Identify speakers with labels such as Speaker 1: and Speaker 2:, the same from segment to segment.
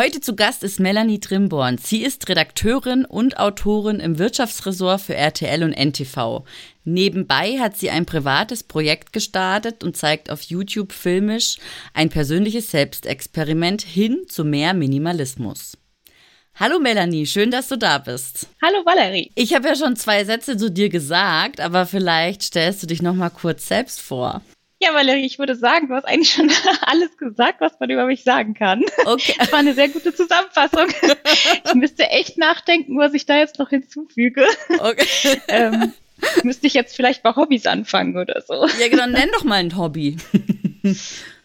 Speaker 1: Heute zu Gast ist Melanie Trimborn. Sie ist Redakteurin und Autorin im Wirtschaftsressort für RTL und NTV. Nebenbei hat sie ein privates Projekt gestartet und zeigt auf YouTube filmisch ein persönliches Selbstexperiment hin zu mehr Minimalismus. Hallo Melanie, schön, dass du da bist.
Speaker 2: Hallo Valerie.
Speaker 1: Ich habe ja schon zwei Sätze zu dir gesagt, aber vielleicht stellst du dich noch mal kurz selbst vor.
Speaker 2: Ja, Valerie, ich würde sagen, du hast eigentlich schon alles gesagt, was man über mich sagen kann. Okay. Das war eine sehr gute Zusammenfassung. Ich müsste echt nachdenken, was ich da jetzt noch hinzufüge. Okay. Ähm, müsste ich jetzt vielleicht bei Hobbys anfangen oder so.
Speaker 1: Ja, genau, nenn doch mal ein Hobby.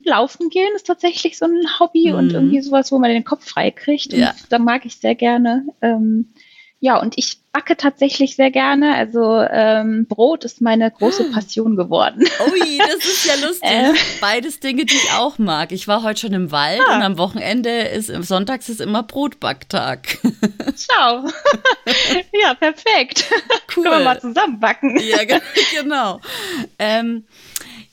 Speaker 2: Laufen gehen ist tatsächlich so ein Hobby mhm. und irgendwie sowas, wo man den Kopf frei kriegt. Ja. da mag ich sehr gerne. Ähm, ja, und ich backe tatsächlich sehr gerne. Also ähm, Brot ist meine große ah. Passion geworden.
Speaker 1: Ui, das ist ja lustig. Äh. Beides Dinge, die ich auch mag. Ich war heute schon im Wald ah. und am Wochenende ist, sonntags ist immer Brotbacktag.
Speaker 2: Ciao. ja, perfekt. Cool. Können wir mal zusammen backen.
Speaker 1: Ja, genau. Ähm,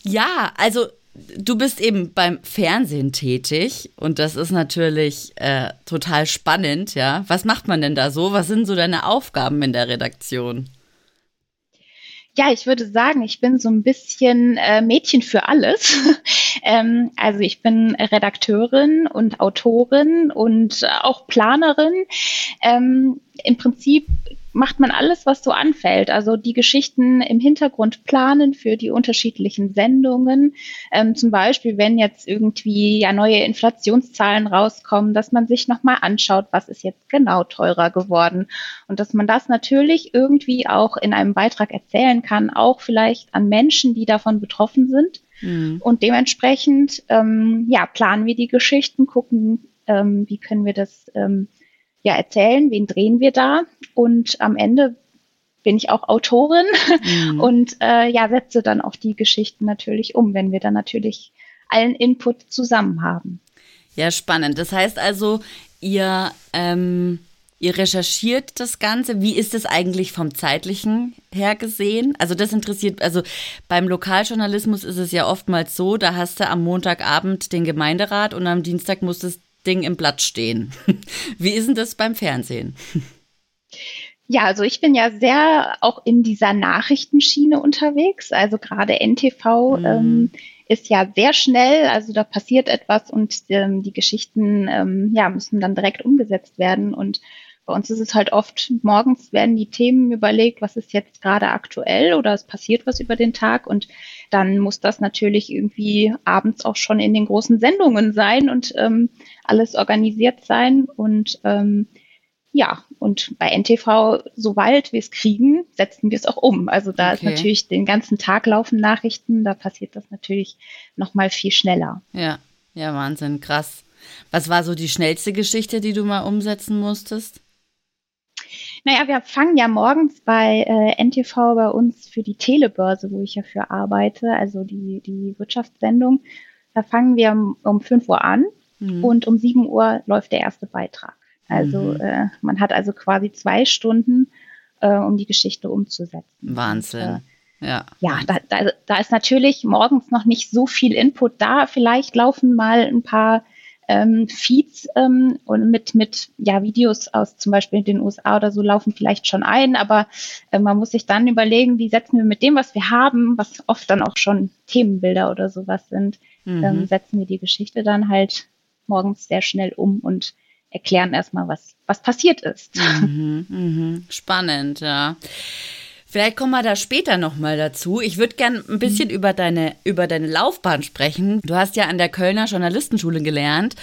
Speaker 1: ja, also du bist eben beim Fernsehen tätig und das ist natürlich äh, total spannend, ja. Was macht man denn da so? Was sind so deine Aufgaben in der Redaktion?
Speaker 2: Ja, ich würde sagen, ich bin so ein bisschen äh, Mädchen für alles. ähm, also ich bin Redakteurin und Autorin und auch Planerin. Ähm, Im Prinzip macht man alles, was so anfällt. Also die Geschichten im Hintergrund planen für die unterschiedlichen Sendungen. Ähm, zum Beispiel, wenn jetzt irgendwie ja neue Inflationszahlen rauskommen, dass man sich nochmal anschaut, was ist jetzt genau teurer geworden. Und dass man das natürlich irgendwie auch in einem Beitrag erzählen kann, auch vielleicht an Menschen, die davon betroffen sind. Mhm. Und dementsprechend, ähm, ja, planen wir die Geschichten, gucken, ähm, wie können wir das ähm, ja erzählen, wen drehen wir da und am Ende bin ich auch Autorin mhm. und äh, ja setze dann auch die Geschichten natürlich um, wenn wir dann natürlich allen Input zusammen haben.
Speaker 1: Ja, spannend. Das heißt also, ihr ähm, ihr recherchiert das Ganze. Wie ist es eigentlich vom zeitlichen her gesehen? Also das interessiert, also beim Lokaljournalismus ist es ja oftmals so, da hast du am Montagabend den Gemeinderat und am Dienstag muss das Ding im Blatt stehen. Wie ist denn das beim Fernsehen?
Speaker 2: Ja, also ich bin ja sehr auch in dieser Nachrichtenschiene unterwegs. Also gerade NTV mhm. ähm, ist ja sehr schnell, also da passiert etwas und ähm, die Geschichten ähm, ja, müssen dann direkt umgesetzt werden. Und bei uns ist es halt oft, morgens werden die Themen überlegt, was ist jetzt gerade aktuell oder es passiert was über den Tag und dann muss das natürlich irgendwie abends auch schon in den großen Sendungen sein und ähm, alles organisiert sein. Und ähm, ja, und bei NTV, sobald wir es kriegen, setzen wir es auch um. Also da okay. ist natürlich den ganzen Tag laufen Nachrichten, da passiert das natürlich noch mal viel schneller.
Speaker 1: Ja, ja, Wahnsinn, krass. Was war so die schnellste Geschichte, die du mal umsetzen musstest?
Speaker 2: Naja, wir fangen ja morgens bei äh, NTV bei uns für die Telebörse, wo ich ja für arbeite, also die, die Wirtschaftssendung. Da fangen wir um, um 5 Uhr an mhm. und um 7 Uhr läuft der erste Beitrag. Also mhm. äh, man hat also quasi zwei Stunden, äh, um die Geschichte umzusetzen.
Speaker 1: Wahnsinn. Und, äh, ja,
Speaker 2: ja da, da, da ist natürlich morgens noch nicht so viel Input da. Vielleicht laufen mal ein paar ähm, Feeds ähm, und mit, mit ja, Videos aus zum Beispiel den USA oder so laufen vielleicht schon ein, aber äh, man muss sich dann überlegen, wie setzen wir mit dem, was wir haben, was oft dann auch schon Themenbilder oder sowas sind, mhm. ähm, setzen wir die Geschichte dann halt morgens sehr schnell um und erklären erstmal, was, was passiert ist.
Speaker 1: Mhm, mh. Spannend, ja. Vielleicht kommen wir da später nochmal dazu. Ich würde gern ein bisschen mhm. über, deine, über deine Laufbahn sprechen. Du hast ja an der Kölner Journalistenschule gelernt.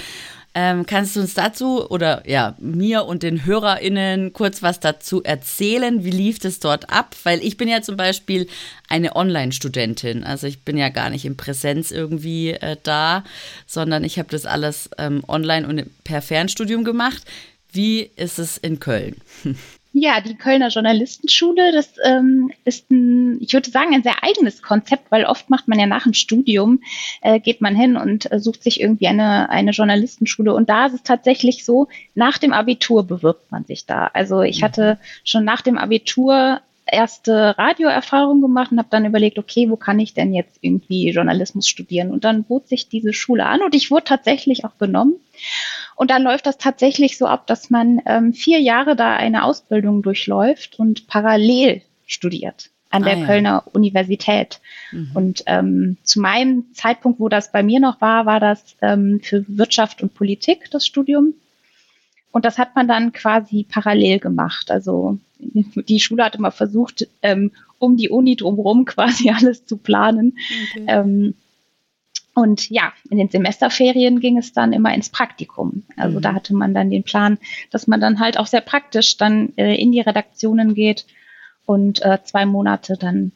Speaker 1: Ähm, kannst du uns dazu oder ja, mir und den HörerInnen kurz was dazu erzählen? Wie lief es dort ab? Weil ich bin ja zum Beispiel eine Online-Studentin. Also ich bin ja gar nicht in Präsenz irgendwie äh, da, sondern ich habe das alles ähm, online und per Fernstudium gemacht. Wie ist es in Köln?
Speaker 2: Ja, die Kölner Journalistenschule, das ähm, ist ein, ich würde sagen, ein sehr eigenes Konzept, weil oft macht man ja nach dem Studium, äh, geht man hin und äh, sucht sich irgendwie eine, eine Journalistenschule. Und da ist es tatsächlich so, nach dem Abitur bewirbt man sich da. Also ich mhm. hatte schon nach dem Abitur erste Radioerfahrung gemacht und habe dann überlegt, okay, wo kann ich denn jetzt irgendwie Journalismus studieren? Und dann bot sich diese Schule an und ich wurde tatsächlich auch genommen. Und dann läuft das tatsächlich so ab, dass man ähm, vier Jahre da eine Ausbildung durchläuft und parallel studiert an der ah, ja. Kölner Universität. Mhm. Und ähm, zu meinem Zeitpunkt, wo das bei mir noch war, war das ähm, für Wirtschaft und Politik das Studium. Und das hat man dann quasi parallel gemacht. Also die Schule hat immer versucht, ähm, um die Uni drumherum quasi alles zu planen. Okay. Ähm, und ja, in den Semesterferien ging es dann immer ins Praktikum. Also mhm. da hatte man dann den Plan, dass man dann halt auch sehr praktisch dann äh, in die Redaktionen geht und äh, zwei Monate dann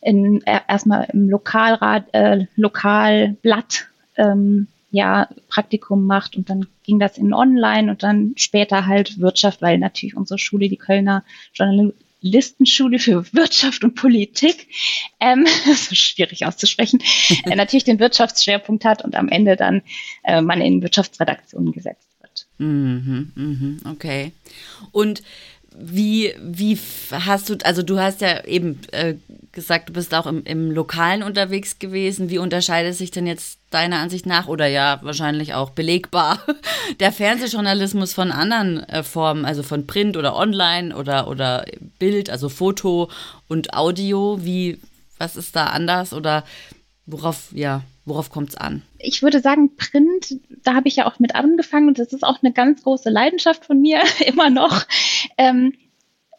Speaker 2: in, äh, erstmal im Lokalrat, äh, Lokalblatt ähm, ja Praktikum macht und dann ging das in Online und dann später halt Wirtschaft, weil natürlich unsere Schule, die Kölner Journal Listenschule für Wirtschaft und Politik, ähm, das ist schwierig auszusprechen, äh, natürlich den Wirtschaftsschwerpunkt hat und am Ende dann äh, man in Wirtschaftsredaktionen gesetzt wird.
Speaker 1: Mhm, mhm, okay. Und wie, wie hast du, also du hast ja eben äh, gesagt, du bist auch im, im Lokalen unterwegs gewesen. Wie unterscheidet sich denn jetzt deiner Ansicht nach oder ja wahrscheinlich auch belegbar der Fernsehjournalismus von anderen äh, Formen, also von Print oder Online oder, oder Bild, also Foto und Audio? Wie, was ist da anders oder worauf, ja, worauf kommt es an?
Speaker 2: Ich würde sagen, Print, da habe ich ja auch mit angefangen und das ist auch eine ganz große Leidenschaft von mir, immer noch. Ähm,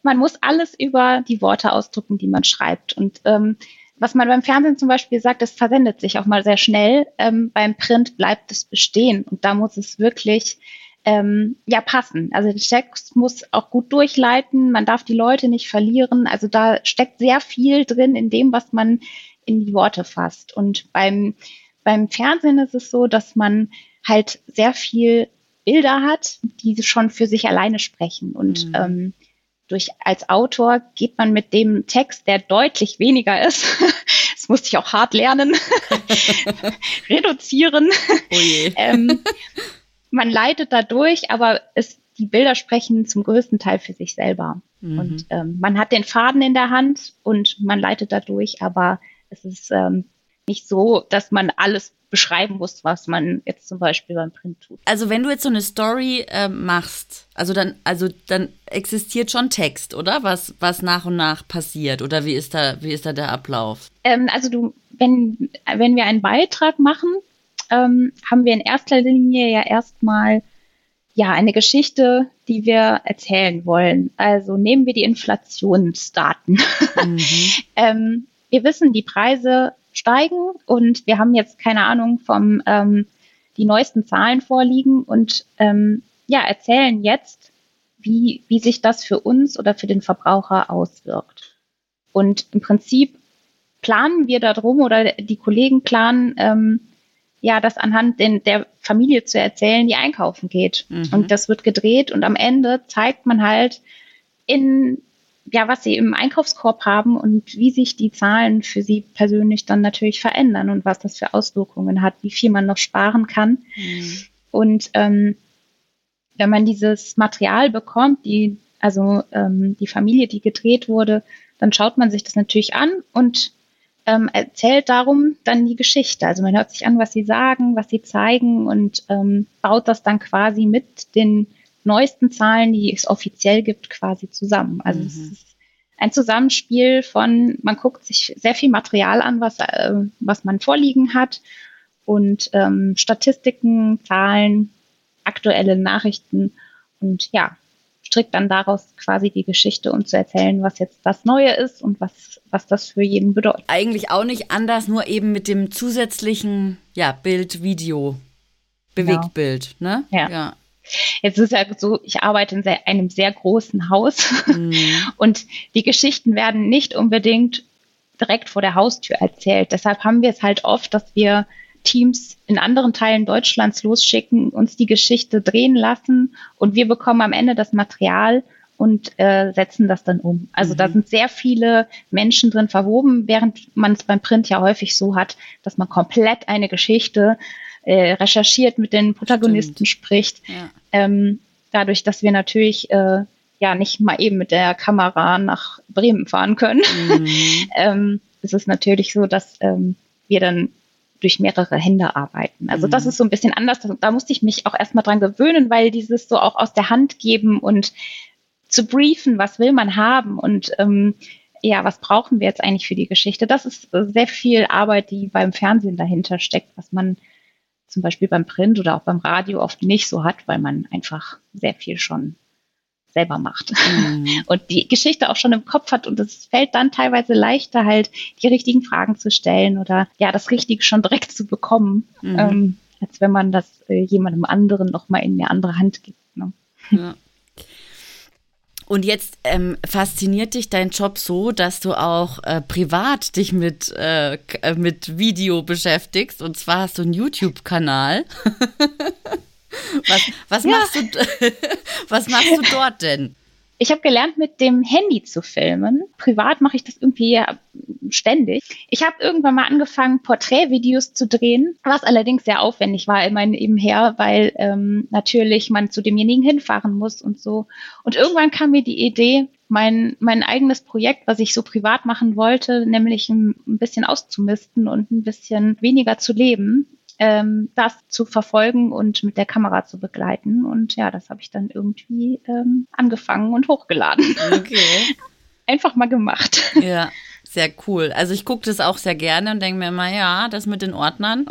Speaker 2: man muss alles über die Worte ausdrücken, die man schreibt. Und ähm, was man beim Fernsehen zum Beispiel sagt, das versendet sich auch mal sehr schnell. Ähm, beim Print bleibt es bestehen und da muss es wirklich ähm, ja passen. Also der Text muss auch gut durchleiten, man darf die Leute nicht verlieren. Also da steckt sehr viel drin in dem, was man in die Worte fasst. Und beim, beim Fernsehen ist es so, dass man halt sehr viel Bilder hat, die schon für sich alleine sprechen. Und mhm. ähm, durch als Autor geht man mit dem Text, der deutlich weniger ist, das musste ich auch hart lernen, reduzieren. Oh ähm, man leitet dadurch, aber es, die Bilder sprechen zum größten Teil für sich selber. Mhm. Und ähm, man hat den Faden in der Hand und man leitet dadurch, aber es ist ähm, nicht so, dass man alles beschreiben muss, was man jetzt zum Beispiel beim Print tut.
Speaker 1: Also wenn du jetzt so eine Story äh, machst, also dann, also dann existiert schon Text, oder? Was, was nach und nach passiert? Oder wie ist da, wie ist da der Ablauf?
Speaker 2: Ähm, also du, wenn, wenn wir einen Beitrag machen, ähm, haben wir in erster Linie ja erstmal ja eine Geschichte, die wir erzählen wollen. Also nehmen wir die Inflationsdaten. Mhm. ähm, wir wissen, die Preise steigen und wir haben jetzt keine Ahnung vom ähm, die neuesten Zahlen vorliegen und ähm, ja erzählen jetzt, wie wie sich das für uns oder für den Verbraucher auswirkt. Und im Prinzip planen wir darum oder die Kollegen planen ähm, ja, das anhand den, der Familie zu erzählen, die einkaufen geht. Mhm. Und das wird gedreht und am Ende zeigt man halt in ja, was sie im Einkaufskorb haben und wie sich die Zahlen für sie persönlich dann natürlich verändern und was das für Auswirkungen hat, wie viel man noch sparen kann. Mhm. Und ähm, wenn man dieses Material bekommt, die, also ähm, die Familie, die gedreht wurde, dann schaut man sich das natürlich an und ähm, erzählt darum dann die Geschichte. Also man hört sich an, was sie sagen, was sie zeigen und ähm, baut das dann quasi mit den neuesten Zahlen, die es offiziell gibt, quasi zusammen. Also mhm. es ist ein Zusammenspiel von, man guckt sich sehr viel Material an, was, äh, was man vorliegen hat und ähm, Statistiken, Zahlen, aktuelle Nachrichten und ja, strickt dann daraus quasi die Geschichte, um zu erzählen, was jetzt das Neue ist und was, was das für jeden bedeutet.
Speaker 1: Eigentlich auch nicht anders, nur eben mit dem zusätzlichen ja, Bild, Video Bewegtbild, genau. ne?
Speaker 2: Ja. ja. Jetzt ist ja so, ich arbeite in sehr, einem sehr großen Haus mhm. und die Geschichten werden nicht unbedingt direkt vor der Haustür erzählt. Deshalb haben wir es halt oft, dass wir Teams in anderen Teilen Deutschlands losschicken, uns die Geschichte drehen lassen und wir bekommen am Ende das Material und äh, setzen das dann um. Also mhm. da sind sehr viele Menschen drin verwoben, während man es beim Print ja häufig so hat, dass man komplett eine Geschichte äh, recherchiert, mit den Protagonisten Stimmt. spricht. Ja. Ähm, dadurch, dass wir natürlich äh, ja nicht mal eben mit der Kamera nach Bremen fahren können, mhm. ähm, ist es natürlich so, dass ähm, wir dann durch mehrere Hände arbeiten. Also mhm. das ist so ein bisschen anders. Da musste ich mich auch erstmal dran gewöhnen, weil dieses so auch aus der Hand geben und zu briefen, was will man haben und ähm, ja, was brauchen wir jetzt eigentlich für die Geschichte? Das ist sehr viel Arbeit, die beim Fernsehen dahinter steckt, was man zum Beispiel beim Print oder auch beim Radio oft nicht so hat, weil man einfach sehr viel schon selber macht mhm. und die Geschichte auch schon im Kopf hat und es fällt dann teilweise leichter halt die richtigen Fragen zu stellen oder ja das Richtige schon direkt zu bekommen, mhm. ähm, als wenn man das äh, jemandem anderen noch mal in eine andere Hand gibt. Ne?
Speaker 1: Ja. Und jetzt ähm, fasziniert dich dein Job so, dass du auch äh, privat dich mit, äh, äh mit Video beschäftigst. Und zwar hast du einen YouTube-Kanal. was, was, ja. machst du, was machst du dort denn?
Speaker 2: Ich habe gelernt, mit dem Handy zu filmen. Privat mache ich das irgendwie ständig. Ich habe irgendwann mal angefangen, Porträtvideos zu drehen, was allerdings sehr aufwendig war, immerhin nebenher, weil ähm, natürlich man zu demjenigen hinfahren muss und so. Und irgendwann kam mir die Idee, mein, mein eigenes Projekt, was ich so privat machen wollte, nämlich ein, ein bisschen auszumisten und ein bisschen weniger zu leben, ähm, das zu verfolgen und mit der Kamera zu begleiten. Und ja, das habe ich dann irgendwie ähm, angefangen und hochgeladen. Okay. Einfach mal gemacht.
Speaker 1: Ja. Sehr cool. Also ich gucke das auch sehr gerne und denke mir immer, ja, das mit den Ordnern,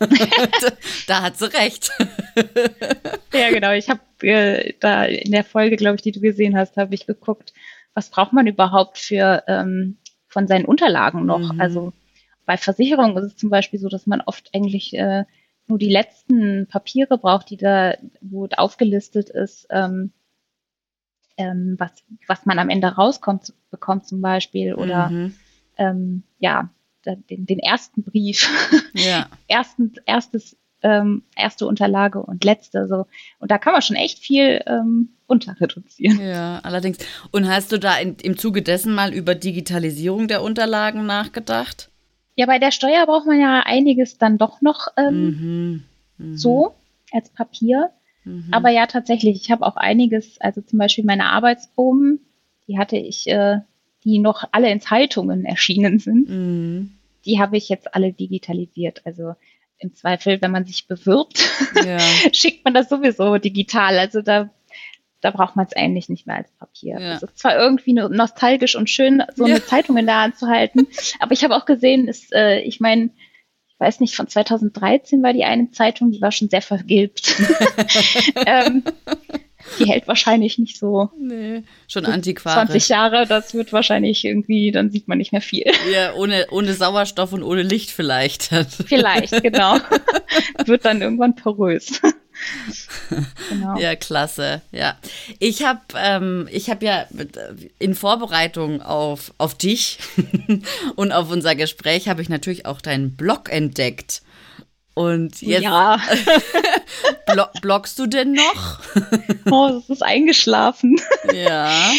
Speaker 1: da hat sie recht.
Speaker 2: ja, genau. Ich habe äh, da in der Folge, glaube ich, die du gesehen hast, habe ich geguckt, was braucht man überhaupt für ähm, von seinen Unterlagen noch? Mhm. Also bei Versicherungen ist es zum Beispiel so, dass man oft eigentlich äh, nur die letzten Papiere braucht, die da, wo aufgelistet ist, ähm, ähm, was, was man am Ende rauskommt, bekommt zum Beispiel oder mhm. ähm, ja, den, den ersten Brief, ja. Ersten, erstes, ähm, erste Unterlage und letzte so. Und da kann man schon echt viel ähm, runter reduzieren.
Speaker 1: Ja, allerdings. Und hast du da in, im Zuge dessen mal über Digitalisierung der Unterlagen nachgedacht?
Speaker 2: Ja, bei der Steuer braucht man ja einiges dann doch noch ähm, mhm. Mhm. so als Papier. Mhm. Aber ja, tatsächlich, ich habe auch einiges, also zum Beispiel meine Arbeitsproben, die hatte ich, äh, die noch alle in Zeitungen erschienen sind, mhm. die habe ich jetzt alle digitalisiert. Also im Zweifel, wenn man sich bewirbt, ja. schickt man das sowieso digital. Also da da braucht man es eigentlich nicht mehr als Papier. Ja. Es ist zwar irgendwie nostalgisch und schön, so eine ja. Zeitung in der Hand zu halten, aber ich habe auch gesehen, ist, äh, ich meine, weiß nicht, von 2013 war die eine Zeitung, die war schon sehr vergilbt. ähm, die hält wahrscheinlich nicht so.
Speaker 1: Nee, schon antiquarisch.
Speaker 2: 20 Jahre, das wird wahrscheinlich irgendwie, dann sieht man nicht mehr viel.
Speaker 1: Ja, ohne, ohne Sauerstoff und ohne Licht vielleicht.
Speaker 2: vielleicht, genau. wird dann irgendwann porös.
Speaker 1: Genau. Ja, klasse. Ja, ich habe ähm, ich habe ja in Vorbereitung auf auf dich und auf unser Gespräch habe ich natürlich auch deinen Blog entdeckt. Und jetzt
Speaker 2: ja.
Speaker 1: bloggst du denn noch?
Speaker 2: oh, das ist eingeschlafen.
Speaker 1: Ja.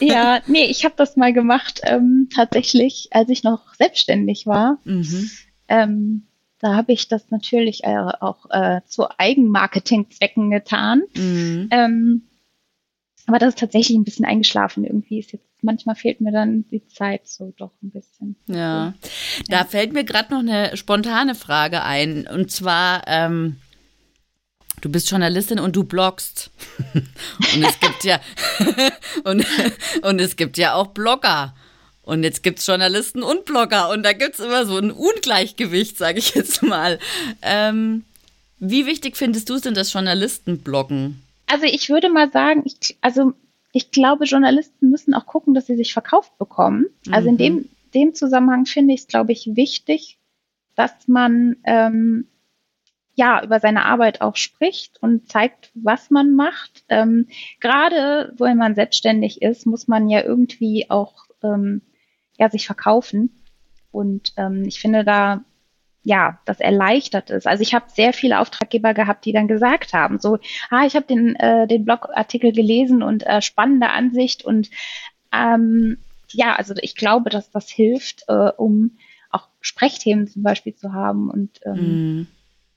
Speaker 2: ja, nee, ich habe das mal gemacht, ähm, tatsächlich, als ich noch selbstständig war. Mhm. Ähm, da habe ich das natürlich äh, auch äh, zu Eigenmarketing-Zwecken getan. Mhm. Ähm, aber das ist tatsächlich ein bisschen eingeschlafen. Irgendwie ist jetzt, manchmal fehlt mir dann die Zeit so doch ein bisschen.
Speaker 1: Ja, da ja. fällt mir gerade noch eine spontane Frage ein. Und zwar, ähm, du bist Journalistin und du bloggst. und es gibt ja, und, und es gibt ja auch Blogger. Und jetzt gibt es Journalisten und Blogger und da gibt es immer so ein Ungleichgewicht, sage ich jetzt mal. Ähm, wie wichtig findest du es denn, dass Journalisten bloggen?
Speaker 2: Also ich würde mal sagen, ich, also ich glaube, Journalisten müssen auch gucken, dass sie sich verkauft bekommen. Also in mhm. dem, dem Zusammenhang finde ich es, glaube ich, wichtig, dass man ähm, ja, über seine Arbeit auch spricht und zeigt, was man macht. Ähm, Gerade, wenn man selbstständig ist, muss man ja irgendwie auch ähm, ja, sich verkaufen. Und ähm, ich finde da, ja, das erleichtert ist. Also ich habe sehr viele Auftraggeber gehabt, die dann gesagt haben, so, ah, ich habe den, äh, den Blogartikel gelesen und äh, spannende Ansicht und ähm, ja, also ich glaube, dass das hilft, äh, um auch Sprechthemen zum Beispiel zu haben und ähm, mm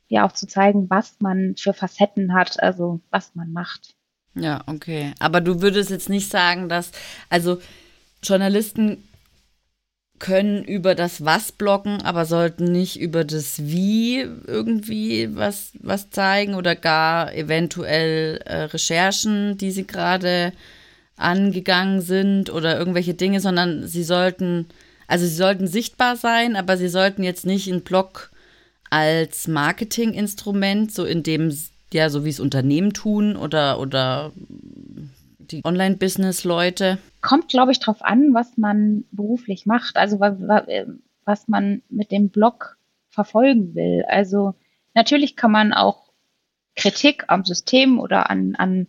Speaker 2: ja auch zu zeigen, was man für Facetten hat, also was man macht.
Speaker 1: Ja, okay. Aber du würdest jetzt nicht sagen, dass, also Journalisten können über das Was blocken, aber sollten nicht über das Wie irgendwie was, was zeigen oder gar eventuell äh, Recherchen, die sie gerade angegangen sind oder irgendwelche Dinge, sondern sie sollten, also sie sollten sichtbar sein, aber sie sollten jetzt nicht einen Blog als Marketinginstrument, so in dem, ja, so wie es Unternehmen tun oder, oder die Online-Business-Leute?
Speaker 2: Kommt, glaube ich, darauf an, was man beruflich macht, also was, was man mit dem Blog verfolgen will. Also natürlich kann man auch Kritik am System oder an, an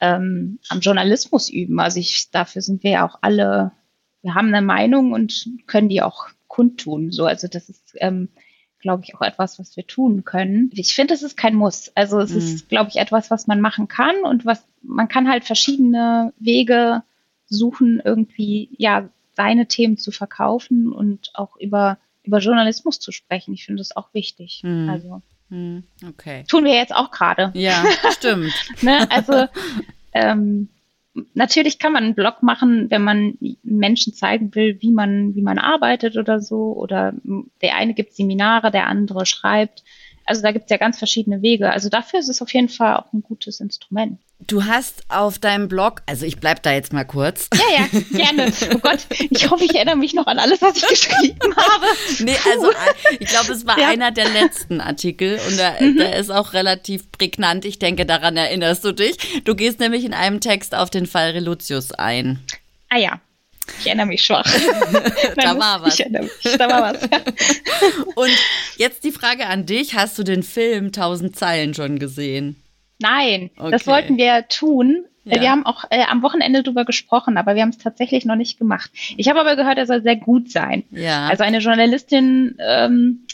Speaker 2: ähm, am Journalismus üben. Also ich, dafür sind wir ja auch alle, wir haben eine Meinung und können die auch kundtun. So, also das ist ähm, glaube ich, auch etwas, was wir tun können. Ich finde, es ist kein Muss. Also es mhm. ist, glaube ich, etwas, was man machen kann und was man kann halt verschiedene Wege suchen, irgendwie ja seine Themen zu verkaufen und auch über über Journalismus zu sprechen. Ich finde das auch wichtig. Mhm. Also
Speaker 1: mhm. okay.
Speaker 2: Tun wir jetzt auch gerade.
Speaker 1: Ja, stimmt.
Speaker 2: ne? Also ähm, natürlich kann man einen Blog machen, wenn man Menschen zeigen will, wie man, wie man arbeitet oder so. Oder der eine gibt Seminare, der andere schreibt. Also da gibt es ja ganz verschiedene Wege. Also dafür ist es auf jeden Fall auch ein gutes Instrument.
Speaker 1: Du hast auf deinem Blog, also ich bleib da jetzt mal kurz.
Speaker 2: Ja, ja, gerne. Oh Gott, ich hoffe, ich erinnere mich noch an alles, was ich geschrieben habe.
Speaker 1: Nee, also ich glaube, es war ja. einer der letzten Artikel und der, mhm. der ist auch relativ prägnant. Ich denke, daran erinnerst du dich. Du gehst nämlich in einem Text auf den Fall Reluzius ein.
Speaker 2: Ah ja, ich erinnere mich schwach.
Speaker 1: da war was.
Speaker 2: Ich erinnere mich, da war was.
Speaker 1: Und jetzt die Frage an dich: Hast du den Film Tausend Zeilen schon gesehen?
Speaker 2: Nein, okay. das wollten wir tun. Ja. Wir haben auch äh, am Wochenende drüber gesprochen, aber wir haben es tatsächlich noch nicht gemacht. Ich habe aber gehört, er soll sehr gut sein.
Speaker 1: Ja.
Speaker 2: Also eine Journalistin ähm,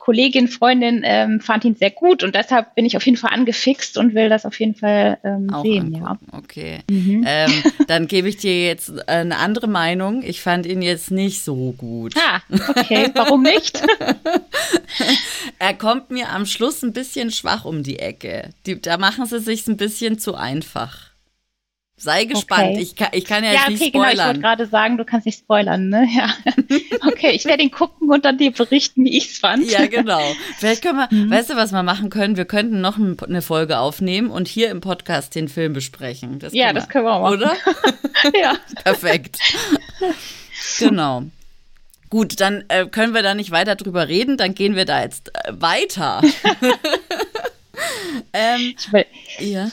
Speaker 2: Kollegin, Freundin ähm, fand ihn sehr gut und deshalb bin ich auf jeden Fall angefixt und will das auf jeden Fall ähm, sehen. Ja.
Speaker 1: Okay. Mhm. Ähm, dann gebe ich dir jetzt eine andere Meinung. Ich fand ihn jetzt nicht so gut.
Speaker 2: Ah, okay. Warum nicht?
Speaker 1: er kommt mir am Schluss ein bisschen schwach um die Ecke. Die, da machen sie sich ein bisschen zu einfach. Sei gespannt. Okay. Ich, kann, ich kann ja, ja jetzt nicht okay, spoilern. Genau, ich wollte
Speaker 2: gerade sagen, du kannst nicht spoilern, ne? Ja. Okay, ich werde ihn gucken und dann dir berichten, wie ich es fand.
Speaker 1: Ja, genau. Vielleicht können wir, mhm. weißt du, was wir machen können? Wir könnten noch eine Folge aufnehmen und hier im Podcast den Film besprechen.
Speaker 2: Das ja, das können wir auch machen.
Speaker 1: Oder?
Speaker 2: ja.
Speaker 1: Perfekt. Genau. Gut, dann äh, können wir da nicht weiter drüber reden, dann gehen wir da jetzt äh, weiter.
Speaker 2: ähm, ich will, ja.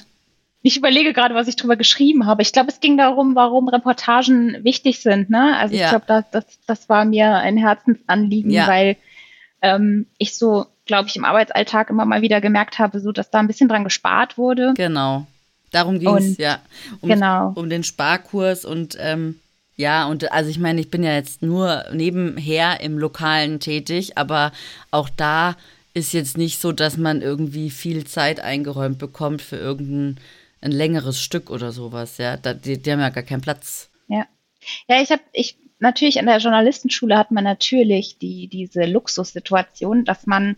Speaker 2: Ich überlege gerade, was ich drüber geschrieben habe. Ich glaube, es ging darum, warum Reportagen wichtig sind. Ne? Also ja. ich glaube, das, das, das war mir ein Herzensanliegen, ja. weil ähm, ich so, glaube ich, im Arbeitsalltag immer mal wieder gemerkt habe, so dass da ein bisschen dran gespart wurde.
Speaker 1: Genau. Darum ging es, ja.
Speaker 2: Um, genau.
Speaker 1: Um den Sparkurs und ähm, ja, und also ich meine, ich bin ja jetzt nur nebenher im Lokalen tätig, aber auch da ist jetzt nicht so, dass man irgendwie viel Zeit eingeräumt bekommt für irgendein ein längeres Stück oder sowas, ja. Da, die, die haben ja gar keinen Platz.
Speaker 2: Ja. Ja, ich habe, ich, natürlich in der Journalistenschule hat man natürlich die, diese Luxussituation, dass man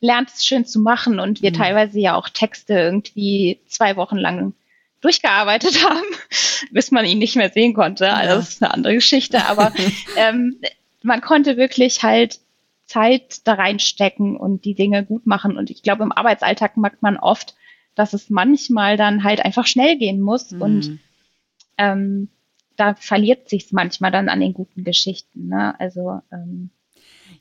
Speaker 2: lernt, es schön zu machen und wir mhm. teilweise ja auch Texte irgendwie zwei Wochen lang durchgearbeitet haben, bis man ihn nicht mehr sehen konnte. Ja. Also das ist eine andere Geschichte, aber ähm, man konnte wirklich halt Zeit da reinstecken und die Dinge gut machen. Und ich glaube, im Arbeitsalltag merkt man oft, dass es manchmal dann halt einfach schnell gehen muss mhm. und ähm, da verliert sich manchmal dann an den guten Geschichten. Ne? Also ähm,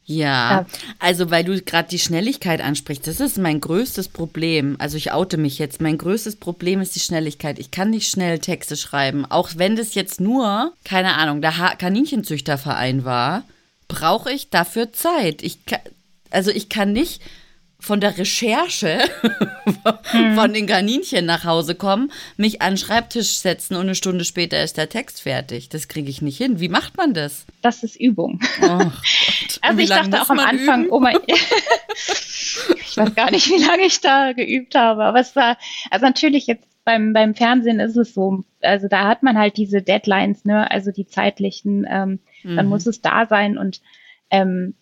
Speaker 1: ja, also weil du gerade die Schnelligkeit ansprichst, das ist mein größtes Problem. Also ich oute mich jetzt. Mein größtes Problem ist die Schnelligkeit. Ich kann nicht schnell Texte schreiben. Auch wenn das jetzt nur, keine Ahnung, der Kaninchenzüchterverein war, brauche ich dafür Zeit. Ich kann, also ich kann nicht von der Recherche von den Kaninchen nach Hause kommen, mich an den Schreibtisch setzen und eine Stunde später ist der Text fertig. Das kriege ich nicht hin. Wie macht man das?
Speaker 2: Das ist Übung. Oh also ich dachte auch am Anfang, üben? oh mein, ich weiß gar nicht, wie lange ich da geübt habe, aber es war, also natürlich jetzt beim, beim Fernsehen ist es so, also da hat man halt diese Deadlines, ne, also die zeitlichen, ähm, mhm. dann muss es da sein und ähm,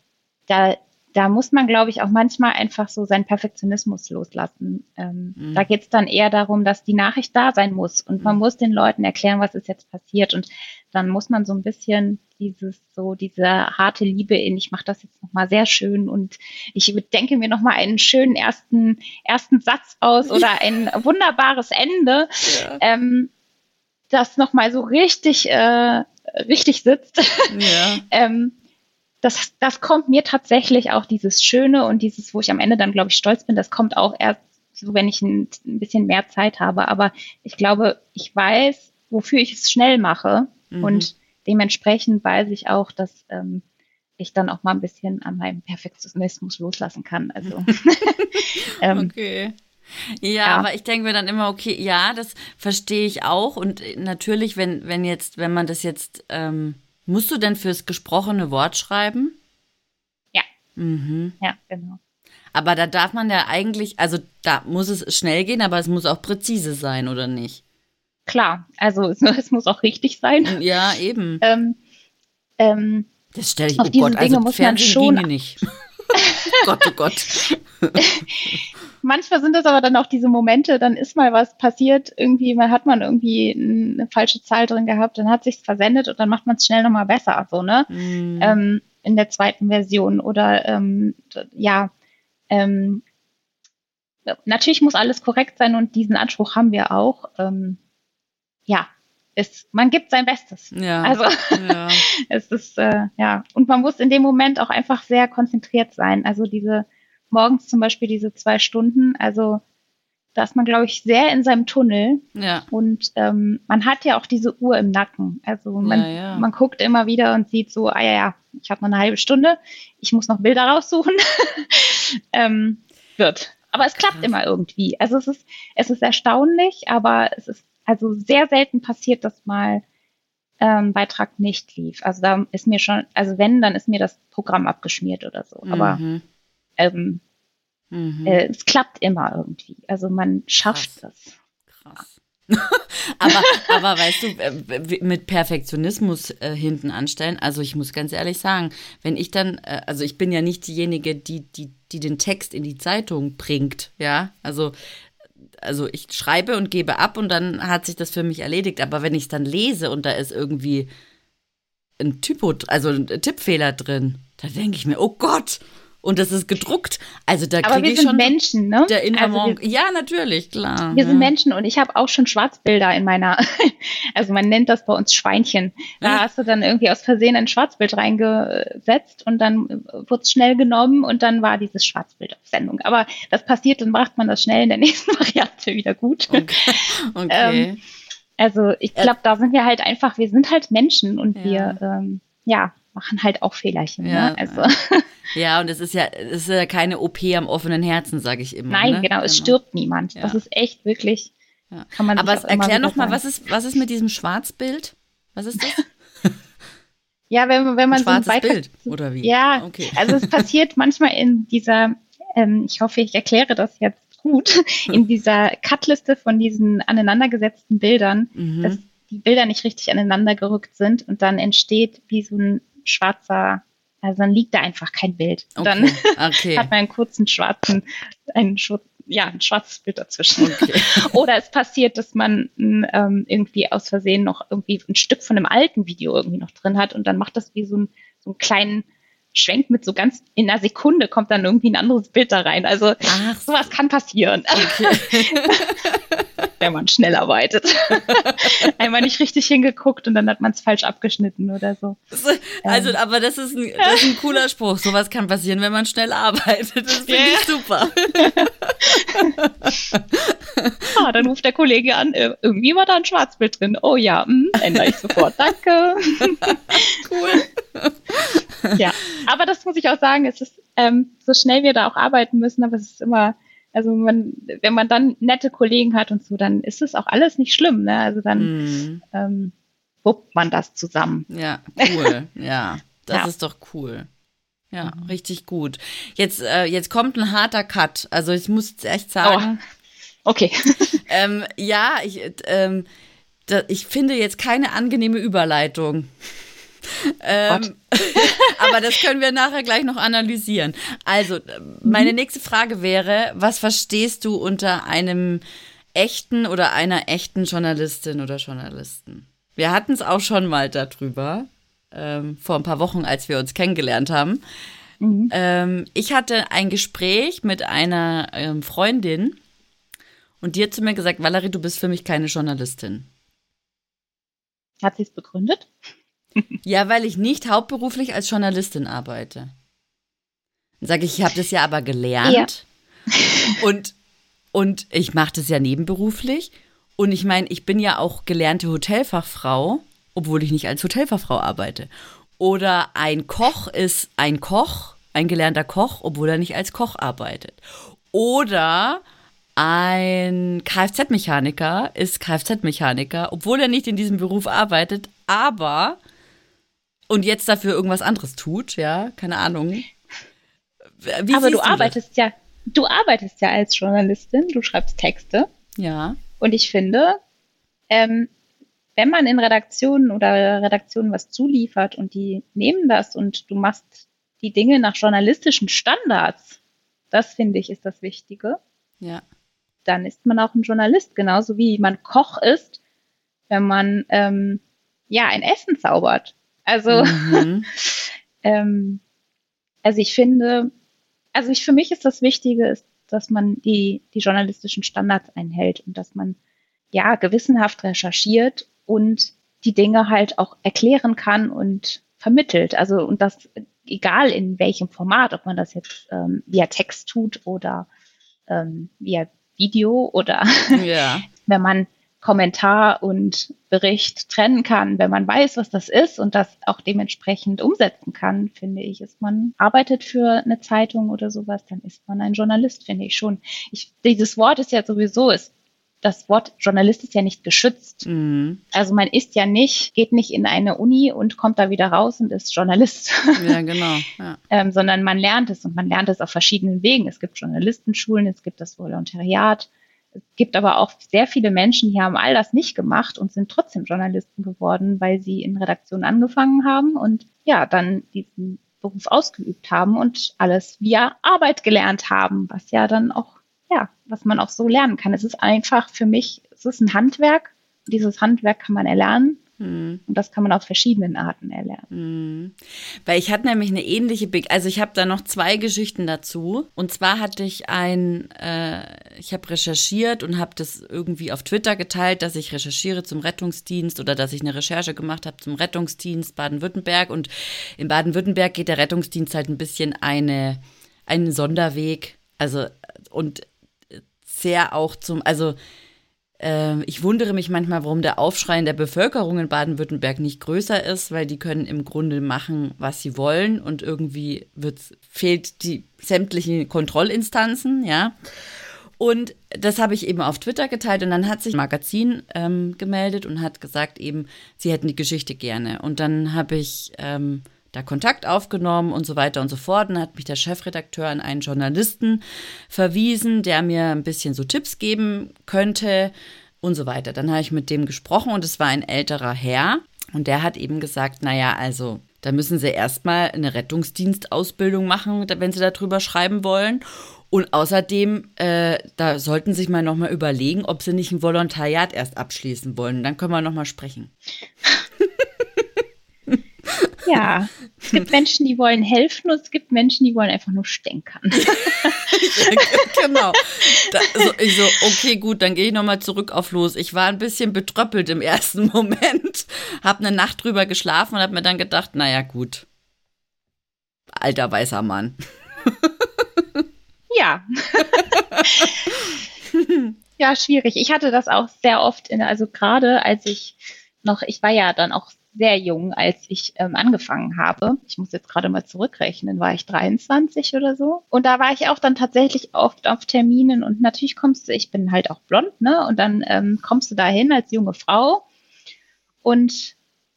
Speaker 2: da da muss man, glaube ich, auch manchmal einfach so seinen Perfektionismus loslassen. Ähm, mhm. Da geht es dann eher darum, dass die Nachricht da sein muss und man mhm. muss den Leuten erklären, was ist jetzt passiert. Und dann muss man so ein bisschen dieses, so diese harte Liebe in, ich mache das jetzt nochmal sehr schön und ich denke mir nochmal einen schönen ersten, ersten Satz aus oder ein wunderbares Ende, ja. ähm, das nochmal so richtig, äh, richtig sitzt. Ja. ähm, das, das kommt mir tatsächlich auch dieses Schöne und dieses, wo ich am Ende dann, glaube ich, stolz bin, das kommt auch erst so, wenn ich ein, ein bisschen mehr Zeit habe. Aber ich glaube, ich weiß, wofür ich es schnell mache mhm. und dementsprechend weiß ich auch, dass ähm, ich dann auch mal ein bisschen an meinem Perfektionismus loslassen kann. Also
Speaker 1: ähm, okay. Ja, ja, aber ich denke mir dann immer, okay, ja, das verstehe ich auch. Und natürlich, wenn, wenn jetzt, wenn man das jetzt ähm, Musst du denn fürs gesprochene Wort schreiben?
Speaker 2: Ja.
Speaker 1: Mhm.
Speaker 2: Ja, genau.
Speaker 1: Aber da darf man ja eigentlich, also da muss es schnell gehen, aber es muss auch präzise sein, oder nicht?
Speaker 2: Klar, also es, es muss auch richtig sein.
Speaker 1: Ja, eben.
Speaker 2: Ähm, ähm,
Speaker 1: das stelle ich, oh Gott, also muss Fernsehen schon ginge nicht. Gott, oh Gott.
Speaker 2: Manchmal sind das aber dann auch diese Momente, dann ist mal was passiert, irgendwie, man hat man irgendwie eine falsche Zahl drin gehabt, dann hat sich's versendet und dann macht man es schnell nochmal besser, so, ne? Mm. Ähm, in der zweiten Version. Oder ähm, ja, ähm, natürlich muss alles korrekt sein und diesen Anspruch haben wir auch. Ähm, ja, ist, man gibt sein Bestes.
Speaker 1: Ja.
Speaker 2: Also ja. es ist äh, ja und man muss in dem Moment auch einfach sehr konzentriert sein. Also diese morgens zum Beispiel diese zwei Stunden, also da ist man, glaube ich, sehr in seinem Tunnel.
Speaker 1: Ja.
Speaker 2: Und ähm, man hat ja auch diese Uhr im Nacken. Also man, ja, ja. man guckt immer wieder und sieht so, ah ja, ja, ich habe noch eine halbe Stunde, ich muss noch Bilder raussuchen. ähm, wird. Aber es klappt immer irgendwie. Also es ist, es ist erstaunlich, aber es ist also sehr selten passiert, dass mal ähm, Beitrag nicht lief. Also da ist mir schon, also wenn, dann ist mir das Programm abgeschmiert oder so. Aber mhm. ähm, mhm. Äh, es klappt immer irgendwie. Also man schafft Krass. das.
Speaker 1: Krass. aber, aber weißt du, äh, mit Perfektionismus äh, hinten anstellen, also ich muss ganz ehrlich sagen, wenn ich dann, äh, also ich bin ja nicht diejenige, die, die, die den Text in die Zeitung bringt, ja, also also ich schreibe und gebe ab und dann hat sich das für mich erledigt. Aber wenn ich es dann lese und da ist irgendwie ein Typo, also ein Tippfehler drin, da denke ich mir, oh Gott, und das ist gedruckt. Also da kriege ich schon
Speaker 2: Menschen, ne?
Speaker 1: Der also wir, ja, natürlich, klar.
Speaker 2: Wir
Speaker 1: ja.
Speaker 2: sind Menschen und ich habe auch schon Schwarzbilder in meiner, also man nennt das bei uns Schweinchen. Da ja. hast du dann irgendwie aus Versehen ein Schwarzbild reingesetzt und dann wurde es schnell genommen und dann war dieses Schwarzbild auf Sendung. Aber das passiert, dann macht man das schnell in der nächsten Variante wieder gut.
Speaker 1: Okay. okay. ähm,
Speaker 2: also ich glaube, da sind wir halt einfach, wir sind halt Menschen und ja. wir, ähm, ja, machen halt auch Fehlerchen. Ja, ne? also.
Speaker 1: ja, und es ist ja, es ist ja keine OP am offenen Herzen, sage ich immer.
Speaker 2: Nein,
Speaker 1: ne?
Speaker 2: genau, es genau. stirbt niemand. Ja. Das ist echt wirklich.
Speaker 1: Ja. Kann man Aber erklär noch mal, was ist, was ist mit diesem Schwarzbild? Was ist das?
Speaker 2: ja, wenn, wenn man
Speaker 1: Ein schwarzes so ein Bild oder wie?
Speaker 2: Ja, okay. also es passiert manchmal in dieser, ähm, ich hoffe, ich erkläre das jetzt gut, in dieser Cutliste von diesen aneinandergesetzten Bildern, mhm. dass die Bilder nicht richtig aneinander gerückt sind und dann entsteht wie so ein schwarzer, also dann liegt da einfach kein Bild. Okay. Dann okay. hat man einen kurzen schwarzen, einen ja, ein schwarzes Bild dazwischen. Okay. Oder es passiert, dass man ähm, irgendwie aus Versehen noch irgendwie ein Stück von einem alten Video irgendwie noch drin hat und dann macht das wie so, ein, so einen kleinen Schwenk mit so ganz in einer Sekunde kommt dann irgendwie ein anderes Bild da rein. Also Ach, sowas kann passieren. Okay. wenn man schnell arbeitet. Einmal nicht richtig hingeguckt und dann hat man es falsch abgeschnitten oder so.
Speaker 1: Also, ähm. aber das ist, ein, das ist ein cooler Spruch. Sowas kann passieren, wenn man schnell arbeitet. Das finde ich super.
Speaker 2: ah, dann ruft der Kollege an, äh, irgendwie war da ein Schwarzbild drin. Oh ja, mh, hm, ändere ich sofort. Danke.
Speaker 1: cool.
Speaker 2: ja, aber das muss ich auch sagen, es ist ähm, so schnell wir da auch arbeiten müssen, aber es ist immer, also man, wenn man dann nette Kollegen hat und so, dann ist es auch alles nicht schlimm, ne? Also dann mm. ähm, wuppt man das zusammen.
Speaker 1: Ja, cool. ja, das ja. ist doch cool. Ja, mhm. richtig gut. Jetzt, äh, jetzt kommt ein harter Cut. Also ich muss echt sagen.
Speaker 2: Oh. Okay.
Speaker 1: ähm, ja, ich, ähm, da, ich finde jetzt keine angenehme Überleitung. Ähm, aber das können wir nachher gleich noch analysieren. Also, meine mhm. nächste Frage wäre, was verstehst du unter einem echten oder einer echten Journalistin oder Journalisten? Wir hatten es auch schon mal darüber, ähm, vor ein paar Wochen, als wir uns kennengelernt haben. Mhm. Ähm, ich hatte ein Gespräch mit einer ähm, Freundin und die hat zu mir gesagt, Valerie, du bist für mich keine Journalistin.
Speaker 2: Hat sie es begründet?
Speaker 1: Ja, weil ich nicht hauptberuflich als Journalistin arbeite. Dann sage ich, ich habe das ja aber gelernt. Ja. und, und ich mache das ja nebenberuflich. Und ich meine, ich bin ja auch gelernte Hotelfachfrau, obwohl ich nicht als Hotelfachfrau arbeite. Oder ein Koch ist ein Koch, ein gelernter Koch, obwohl er nicht als Koch arbeitet. Oder ein Kfz-Mechaniker ist Kfz-Mechaniker, obwohl er nicht in diesem Beruf arbeitet, aber und jetzt dafür irgendwas anderes tut, ja, keine Ahnung.
Speaker 2: Wie aber du, du arbeitest das? ja, du arbeitest ja als Journalistin, du schreibst Texte.
Speaker 1: Ja.
Speaker 2: Und ich finde, ähm, wenn man in Redaktionen oder Redaktionen was zuliefert und die nehmen das und du machst die Dinge nach journalistischen Standards, das finde ich ist das Wichtige.
Speaker 1: Ja.
Speaker 2: Dann ist man auch ein Journalist, genauso wie man Koch ist, wenn man ähm, ja ein Essen zaubert. Also, mhm. ähm, also ich finde, also ich für mich ist das Wichtige, ist, dass man die die journalistischen Standards einhält und dass man ja gewissenhaft recherchiert und die Dinge halt auch erklären kann und vermittelt. Also und das egal in welchem Format, ob man das jetzt ähm, via Text tut oder ähm, via Video oder ja. wenn man Kommentar und Bericht trennen kann, wenn man weiß, was das ist und das auch dementsprechend umsetzen kann, finde ich, ist man arbeitet für eine Zeitung oder sowas, dann ist man ein Journalist, finde ich schon. Ich, dieses Wort ist ja sowieso, ist das Wort Journalist ist ja nicht geschützt. Mhm. Also man ist ja nicht, geht nicht in eine Uni und kommt da wieder raus und ist Journalist.
Speaker 1: Ja, genau. Ja.
Speaker 2: ähm, sondern man lernt es und man lernt es auf verschiedenen Wegen. Es gibt Journalistenschulen, es gibt das Volontariat. Es gibt aber auch sehr viele Menschen, die haben all das nicht gemacht und sind trotzdem Journalisten geworden, weil sie in Redaktion angefangen haben und ja, dann diesen Beruf ausgeübt haben und alles via Arbeit gelernt haben, was ja dann auch ja, was man auch so lernen kann. Es ist einfach für mich, es ist ein Handwerk. Dieses Handwerk kann man erlernen. Mhm. Und das kann man auf verschiedenen Arten erlernen.
Speaker 1: Mhm. Weil ich hatte nämlich eine ähnliche, Be also ich habe da noch zwei Geschichten dazu. Und zwar hatte ich ein, äh, ich habe recherchiert und habe das irgendwie auf Twitter geteilt, dass ich recherchiere zum Rettungsdienst oder dass ich eine Recherche gemacht habe zum Rettungsdienst Baden-Württemberg. Und in Baden-Württemberg geht der Rettungsdienst halt ein bisschen eine, einen Sonderweg. Also, und sehr auch zum, also ich wundere mich manchmal, warum der Aufschrei in der Bevölkerung in Baden-Württemberg nicht größer ist, weil die können im Grunde machen, was sie wollen und irgendwie fehlt die sämtlichen Kontrollinstanzen, ja. Und das habe ich eben auf Twitter geteilt und dann hat sich ein Magazin ähm, gemeldet und hat gesagt eben, sie hätten die Geschichte gerne. Und dann habe ich ähm, da Kontakt aufgenommen und so weiter und so fort. Dann hat mich der Chefredakteur an einen Journalisten verwiesen, der mir ein bisschen so Tipps geben könnte und so weiter. Dann habe ich mit dem gesprochen und es war ein älterer Herr und der hat eben gesagt, naja, also da müssen Sie erstmal eine Rettungsdienstausbildung machen, wenn Sie darüber schreiben wollen. Und außerdem, äh, da sollten Sie sich mal nochmal überlegen, ob Sie nicht ein Volontariat erst abschließen wollen. Dann können wir nochmal sprechen.
Speaker 2: Ja, es gibt Menschen, die wollen helfen und es gibt Menschen, die wollen einfach nur stänkern.
Speaker 1: genau. Da, so, ich so, okay, gut, dann gehe ich nochmal zurück auf los. Ich war ein bisschen betröppelt im ersten Moment, habe eine Nacht drüber geschlafen und habe mir dann gedacht, naja, gut. Alter weißer Mann.
Speaker 2: ja. ja, schwierig. Ich hatte das auch sehr oft, in, also gerade als ich noch, ich war ja dann auch sehr jung, als ich ähm, angefangen habe. Ich muss jetzt gerade mal zurückrechnen, war ich 23 oder so. Und da war ich auch dann tatsächlich oft auf Terminen und natürlich kommst du, ich bin halt auch blond, ne? Und dann ähm, kommst du da hin als junge Frau und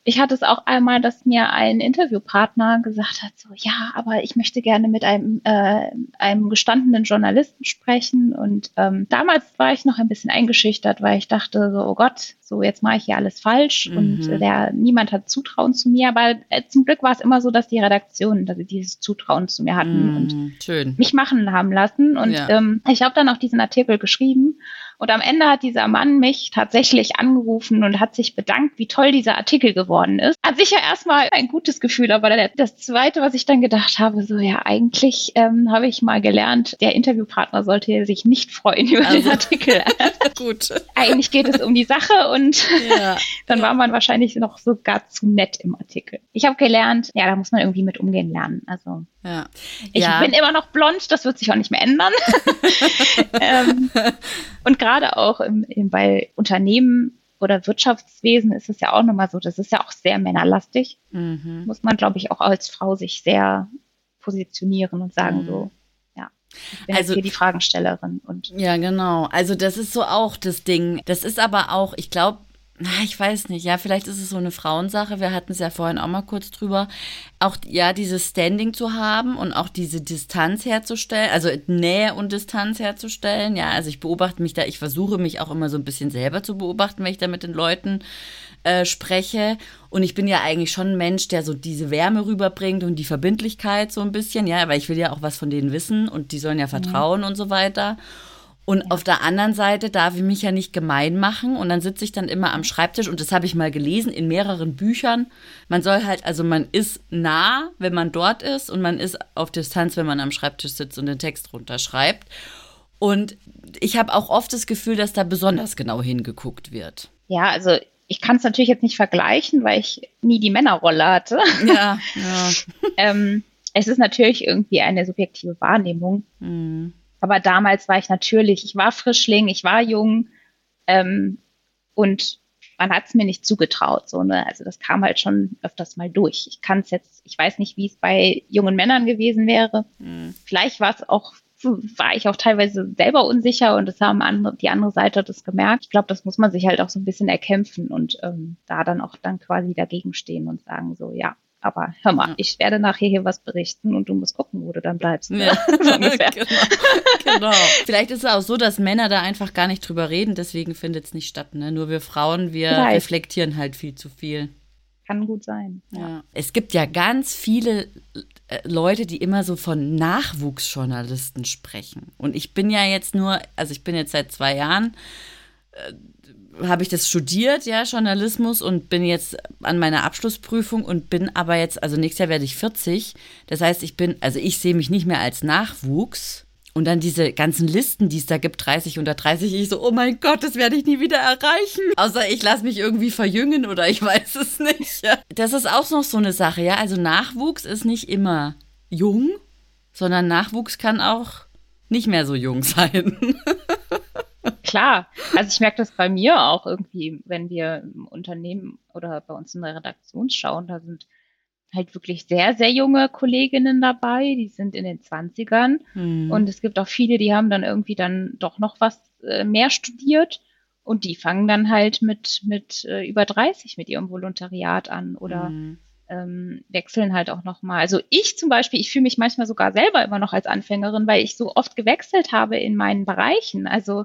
Speaker 2: ich hatte es auch einmal, dass mir ein Interviewpartner gesagt hat, so ja, aber ich möchte gerne mit einem, äh, einem gestandenen Journalisten sprechen. Und ähm, damals war ich noch ein bisschen eingeschüchtert, weil ich dachte, so, oh Gott, so jetzt mache ich hier alles falsch mhm. und äh, der, niemand hat Zutrauen zu mir. Aber äh, zum Glück war es immer so, dass die Redaktionen dass sie dieses Zutrauen zu mir hatten mhm, und schön. mich machen haben lassen. Und ja. ähm, ich habe dann auch diesen Artikel geschrieben. Und am Ende hat dieser Mann mich tatsächlich angerufen und hat sich bedankt, wie toll dieser Artikel geworden ist. Hat sicher erstmal ein gutes Gefühl, aber das Zweite, was ich dann gedacht habe, so ja, eigentlich ähm, habe ich mal gelernt, der Interviewpartner sollte sich nicht freuen über also, den Artikel. gut. Eigentlich geht es um die Sache und ja. dann war man wahrscheinlich noch sogar zu nett im Artikel. Ich habe gelernt, ja, da muss man irgendwie mit umgehen lernen. Also ja. ich ja. bin immer noch blond, das wird sich auch nicht mehr ändern. ähm, und gerade auch im, im, bei Unternehmen oder Wirtschaftswesen ist es ja auch nochmal so, das ist ja auch sehr männerlastig. Mhm. Muss man, glaube ich, auch als Frau sich sehr positionieren und sagen mhm. so, ja, ich bin also, hier die Fragenstellerin. Und
Speaker 1: ja, genau. Also das ist so auch das Ding. Das ist aber auch, ich glaube, ich weiß nicht. Ja, vielleicht ist es so eine Frauensache. Wir hatten es ja vorhin auch mal kurz drüber. Auch, ja, dieses Standing zu haben und auch diese Distanz herzustellen, also Nähe und Distanz herzustellen. Ja, also ich beobachte mich da, ich versuche mich auch immer so ein bisschen selber zu beobachten, wenn ich da mit den Leuten äh, spreche. Und ich bin ja eigentlich schon ein Mensch, der so diese Wärme rüberbringt und die Verbindlichkeit so ein bisschen. Ja, weil ich will ja auch was von denen wissen und die sollen ja mhm. vertrauen mhm. und so weiter. Und ja. auf der anderen Seite darf ich mich ja nicht gemein machen und dann sitze ich dann immer am Schreibtisch und das habe ich mal gelesen in mehreren Büchern. Man soll halt, also man ist nah, wenn man dort ist und man ist auf Distanz, wenn man am Schreibtisch sitzt und den Text runterschreibt. Und ich habe auch oft das Gefühl, dass da besonders genau hingeguckt wird.
Speaker 2: Ja, also ich kann es natürlich jetzt nicht vergleichen, weil ich nie die Männerrolle hatte. Ja, ja. ähm, es ist natürlich irgendwie eine subjektive Wahrnehmung. Mhm. Aber damals war ich natürlich, ich war Frischling, ich war jung ähm, und man hat es mir nicht zugetraut. So, ne? Also das kam halt schon öfters mal durch. Ich kann es jetzt, ich weiß nicht, wie es bei jungen Männern gewesen wäre. Mhm. Vielleicht war es auch, war ich auch teilweise selber unsicher und das haben andere, die andere Seite das gemerkt. Ich glaube, das muss man sich halt auch so ein bisschen erkämpfen und ähm, da dann auch dann quasi dagegen stehen und sagen so, ja, aber hör mal, ja. ich werde nachher hier was berichten und du musst gucken, wo du dann bleibst. Ne? Ja.
Speaker 1: genau. genau. Vielleicht ist es auch so, dass Männer da einfach gar nicht drüber reden, deswegen findet es nicht statt. Ne? Nur wir Frauen, wir Vielleicht. reflektieren halt viel zu viel.
Speaker 2: Kann gut sein.
Speaker 1: Ja. ja. Es gibt ja ganz viele äh, Leute, die immer so von Nachwuchsjournalisten sprechen. Und ich bin ja jetzt nur, also ich bin jetzt seit zwei Jahren äh, habe ich das studiert, ja, Journalismus und bin jetzt an meiner Abschlussprüfung und bin aber jetzt, also nächstes Jahr werde ich 40. Das heißt, ich bin, also ich sehe mich nicht mehr als Nachwuchs. Und dann diese ganzen Listen, die es da gibt, 30 unter 30, ich so, oh mein Gott, das werde ich nie wieder erreichen. Außer ich lasse mich irgendwie verjüngen oder ich weiß es nicht. Ja. Das ist auch noch so eine Sache, ja. Also Nachwuchs ist nicht immer jung, sondern Nachwuchs kann auch nicht mehr so jung sein.
Speaker 2: Klar, also ich merke das bei mir auch irgendwie, wenn wir im Unternehmen oder bei uns in der Redaktion schauen, da sind halt wirklich sehr, sehr junge Kolleginnen dabei, die sind in den Zwanzigern hm. und es gibt auch viele, die haben dann irgendwie dann doch noch was äh, mehr studiert und die fangen dann halt mit, mit äh, über 30 mit ihrem Volontariat an oder hm. ähm, wechseln halt auch nochmal. Also ich zum Beispiel, ich fühle mich manchmal sogar selber immer noch als Anfängerin, weil ich so oft gewechselt habe in meinen Bereichen. Also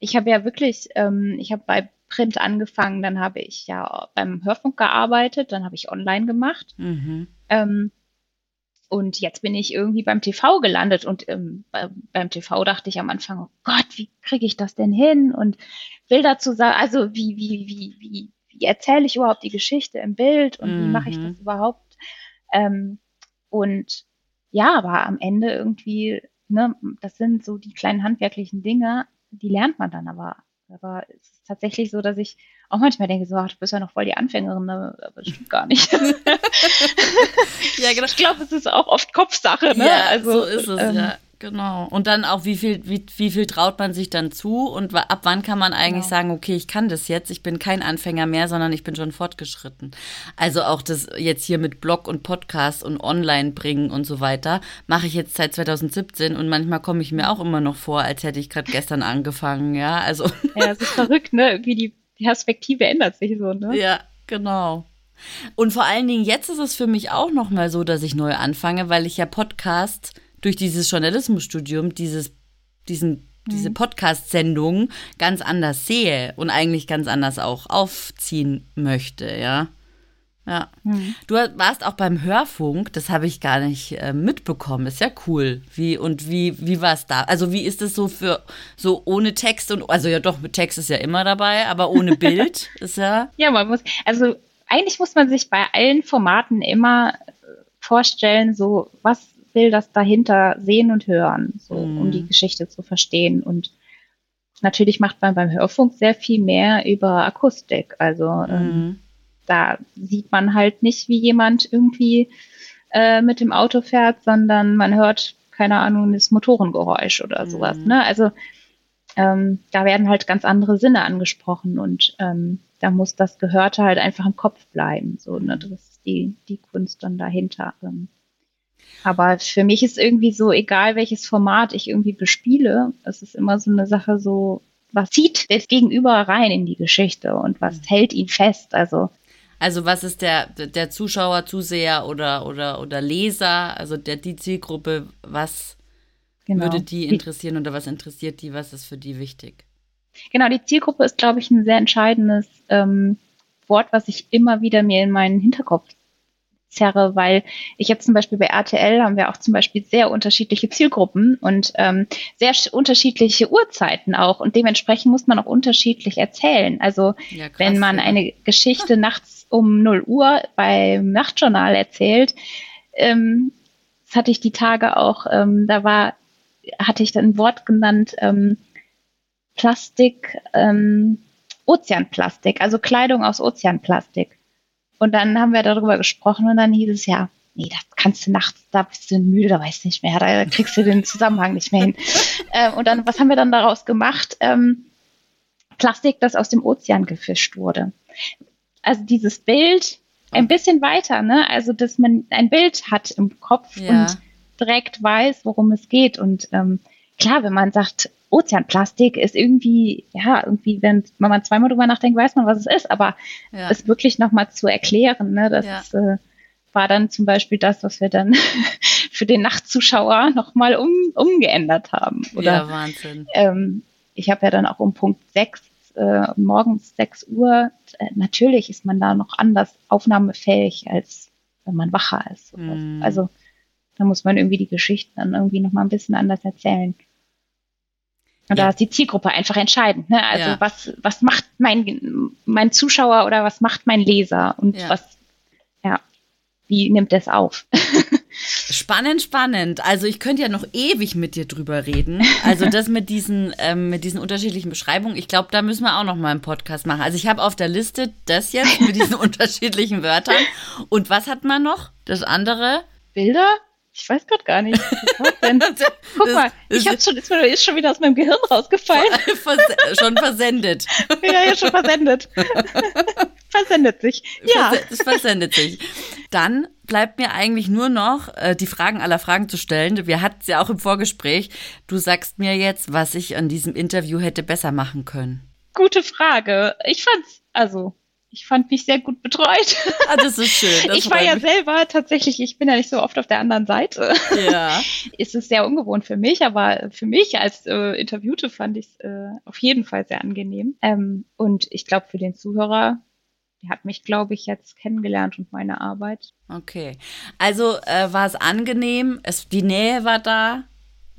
Speaker 2: ich habe ja wirklich, ähm, ich habe bei Print angefangen, dann habe ich ja beim Hörfunk gearbeitet, dann habe ich online gemacht. Mhm. Ähm, und jetzt bin ich irgendwie beim TV gelandet und ähm, bei, beim TV dachte ich am Anfang, oh Gott, wie kriege ich das denn hin? Und will dazu sagen, also wie, wie, wie, wie, wie erzähle ich überhaupt die Geschichte im Bild und mhm. wie mache ich das mhm. überhaupt? Ähm, und ja, aber am Ende irgendwie, ne, das sind so die kleinen handwerklichen Dinge, die lernt man dann aber. Aber es ist tatsächlich so, dass ich auch manchmal denke, so, ach, du bist ja noch voll die Anfängerin, ne? aber das stimmt gar nicht. ja, genau. Ich glaube, es ist auch oft Kopfsache, ne?
Speaker 1: Ja, also, so ist es, ähm, ja. Genau. Und dann auch, wie viel, wie, wie viel traut man sich dann zu und ab wann kann man eigentlich genau. sagen, okay, ich kann das jetzt, ich bin kein Anfänger mehr, sondern ich bin schon fortgeschritten. Also auch das jetzt hier mit Blog und Podcast und Online bringen und so weiter, mache ich jetzt seit 2017 und manchmal komme ich mir auch immer noch vor, als hätte ich gerade gestern angefangen, ja. Also.
Speaker 2: Ja, es ist verrückt, ne? Wie die Perspektive ändert sich so, ne?
Speaker 1: Ja, genau. Und vor allen Dingen, jetzt ist es für mich auch nochmal so, dass ich neu anfange, weil ich ja Podcast durch dieses Journalismusstudium dieses, diesen, diese mhm. Podcast-Sendung ganz anders sehe und eigentlich ganz anders auch aufziehen möchte, ja. Ja. Mhm. Du warst auch beim Hörfunk, das habe ich gar nicht äh, mitbekommen. Ist ja cool. Wie und wie, wie war es da? Also, wie ist es so für so ohne Text und also ja doch, mit Text ist ja immer dabei, aber ohne Bild ist ja.
Speaker 2: Ja, man muss, also eigentlich muss man sich bei allen Formaten immer vorstellen, so was will das dahinter sehen und hören, so, mhm. um die Geschichte zu verstehen. Und natürlich macht man beim Hörfunk sehr viel mehr über Akustik. Also ähm, mhm. ähm, da sieht man halt nicht, wie jemand irgendwie äh, mit dem Auto fährt, sondern man hört, keine Ahnung, das Motorengeräusch oder mhm. sowas. Ne? Also ähm, da werden halt ganz andere Sinne angesprochen und ähm, da muss das Gehörte halt einfach im Kopf bleiben. So, ne? Das ist die, die Kunst dann dahinter. Ähm. Aber für mich ist irgendwie so, egal welches Format ich irgendwie bespiele, es ist immer so eine Sache so, was zieht das Gegenüber rein in die Geschichte und was mhm. hält ihn fest? Also,
Speaker 1: also was ist der, der Zuschauer, Zuseher oder, oder, oder Leser, also der, die Zielgruppe, was genau. würde die interessieren oder was interessiert die, was ist für die wichtig?
Speaker 2: Genau, die Zielgruppe ist, glaube ich, ein sehr entscheidendes ähm, Wort, was ich immer wieder mir in meinen Hinterkopf zerre, weil ich jetzt zum Beispiel bei RTL haben wir auch zum Beispiel sehr unterschiedliche Zielgruppen und ähm, sehr unterschiedliche Uhrzeiten auch und dementsprechend muss man auch unterschiedlich erzählen. Also ja, krass, wenn man ja. eine Geschichte nachts um 0 Uhr beim Nachtjournal erzählt, ähm, das hatte ich die Tage auch, ähm, da war, hatte ich dann ein Wort genannt, ähm, Plastik, ähm, Ozeanplastik, also Kleidung aus Ozeanplastik. Und dann haben wir darüber gesprochen und dann hieß es ja, nee, das kannst du nachts, da bist du müde, da weißt du nicht mehr, da kriegst du den Zusammenhang nicht mehr hin. ähm, und dann, was haben wir dann daraus gemacht? Ähm, Plastik, das aus dem Ozean gefischt wurde. Also dieses Bild ein bisschen weiter, ne? Also, dass man ein Bild hat im Kopf ja. und direkt weiß, worum es geht. Und ähm, klar, wenn man sagt, Ozeanplastik ist irgendwie, ja, irgendwie, wenn, wenn man zweimal drüber nachdenkt, weiß man, was es ist, aber ja. es wirklich nochmal zu erklären, ne, das ja. ist, äh, war dann zum Beispiel das, was wir dann für den Nachtzuschauer nochmal um, umgeändert haben. Oder, ja, Wahnsinn. Ähm, ich habe ja dann auch um Punkt 6, äh, morgens 6 Uhr, äh, natürlich ist man da noch anders aufnahmefähig, als wenn man wacher ist. Mm. Also da muss man irgendwie die Geschichten dann irgendwie nochmal ein bisschen anders erzählen. Und ja. da ist die Zielgruppe einfach entscheidend. Ne? Also ja. was, was macht mein, mein Zuschauer oder was macht mein Leser und ja. was, ja, wie nimmt es auf?
Speaker 1: Spannend, spannend. Also ich könnte ja noch ewig mit dir drüber reden. Also das mit diesen, ähm, mit diesen unterschiedlichen Beschreibungen, ich glaube, da müssen wir auch noch mal einen Podcast machen. Also ich habe auf der Liste das jetzt mit diesen unterschiedlichen Wörtern. Und was hat man noch? Das andere?
Speaker 2: Bilder? Ich weiß gerade gar nicht. Guck das, mal, ich hab's schon, ist, ist schon wieder aus meinem Gehirn rausgefallen.
Speaker 1: Vers schon versendet.
Speaker 2: ja, ja, schon versendet. versendet sich. Ja.
Speaker 1: Es versendet sich. Dann bleibt mir eigentlich nur noch, äh, die Fragen aller Fragen zu stellen. Wir hatten es ja auch im Vorgespräch. Du sagst mir jetzt, was ich an diesem Interview hätte besser machen können.
Speaker 2: Gute Frage. Ich fand's, also, ich fand mich sehr gut betreut.
Speaker 1: Ah, das ist schön. Das
Speaker 2: ich war ja mich. selber tatsächlich, ich bin ja nicht so oft auf der anderen Seite.
Speaker 1: Ja.
Speaker 2: ist es sehr ungewohnt für mich, aber für mich als äh, Interviewte fand ich es äh, auf jeden Fall sehr angenehm. Ähm, und ich glaube, für den Zuhörer, der hat mich, glaube ich, jetzt kennengelernt und meine Arbeit.
Speaker 1: Okay. Also äh, war es angenehm, es, die Nähe war da,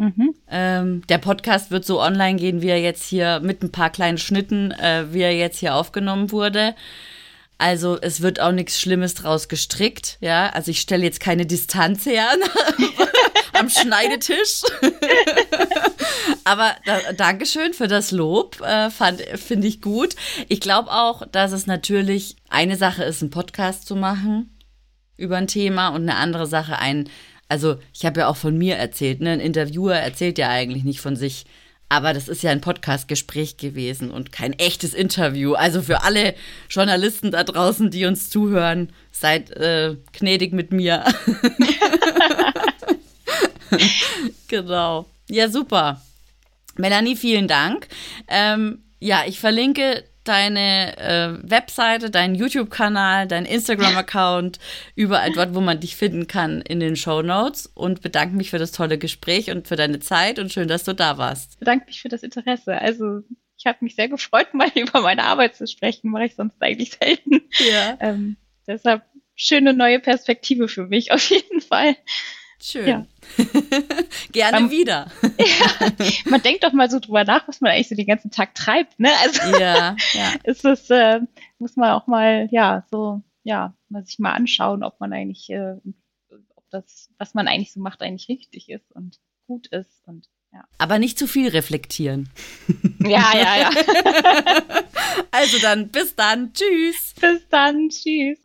Speaker 1: Mhm. Ähm, der Podcast wird so online gehen, wie er jetzt hier mit ein paar kleinen Schnitten, äh, wie er jetzt hier aufgenommen wurde. Also es wird auch nichts Schlimmes draus gestrickt, ja. Also ich stelle jetzt keine Distanz her am Schneidetisch. Aber da, Dankeschön für das Lob, äh, finde ich gut. Ich glaube auch, dass es natürlich eine Sache ist, einen Podcast zu machen über ein Thema und eine andere Sache, ein also ich habe ja auch von mir erzählt, ne? Ein Interviewer erzählt ja eigentlich nicht von sich. Aber das ist ja ein Podcast-Gespräch gewesen und kein echtes Interview. Also für alle Journalisten da draußen, die uns zuhören, seid äh, gnädig mit mir. genau. Ja, super. Melanie, vielen Dank. Ähm, ja, ich verlinke deine äh, Webseite, deinen YouTube-Kanal, deinen Instagram-Account, überall dort, wo man dich finden kann, in den Show Notes und bedanke mich für das tolle Gespräch und für deine Zeit und schön, dass du da warst.
Speaker 2: Bedanke mich für das Interesse. Also ich habe mich sehr gefreut, mal über meine Arbeit zu sprechen, mache ich sonst eigentlich selten. Ja. Ähm, deshalb schöne neue Perspektive für mich auf jeden Fall.
Speaker 1: Schön. Ja. Gerne um, wieder.
Speaker 2: ja, man denkt doch mal so drüber nach, was man eigentlich so den ganzen Tag treibt, ne? Also ja, ja. ist es, äh, muss man auch mal, ja, so, ja, mal sich mal anschauen, ob man eigentlich, äh, ob das, was man eigentlich so macht, eigentlich richtig ist und gut ist und ja.
Speaker 1: Aber nicht zu viel reflektieren.
Speaker 2: Ja, ja, ja.
Speaker 1: also dann, bis dann. Tschüss.
Speaker 2: Bis dann. Tschüss.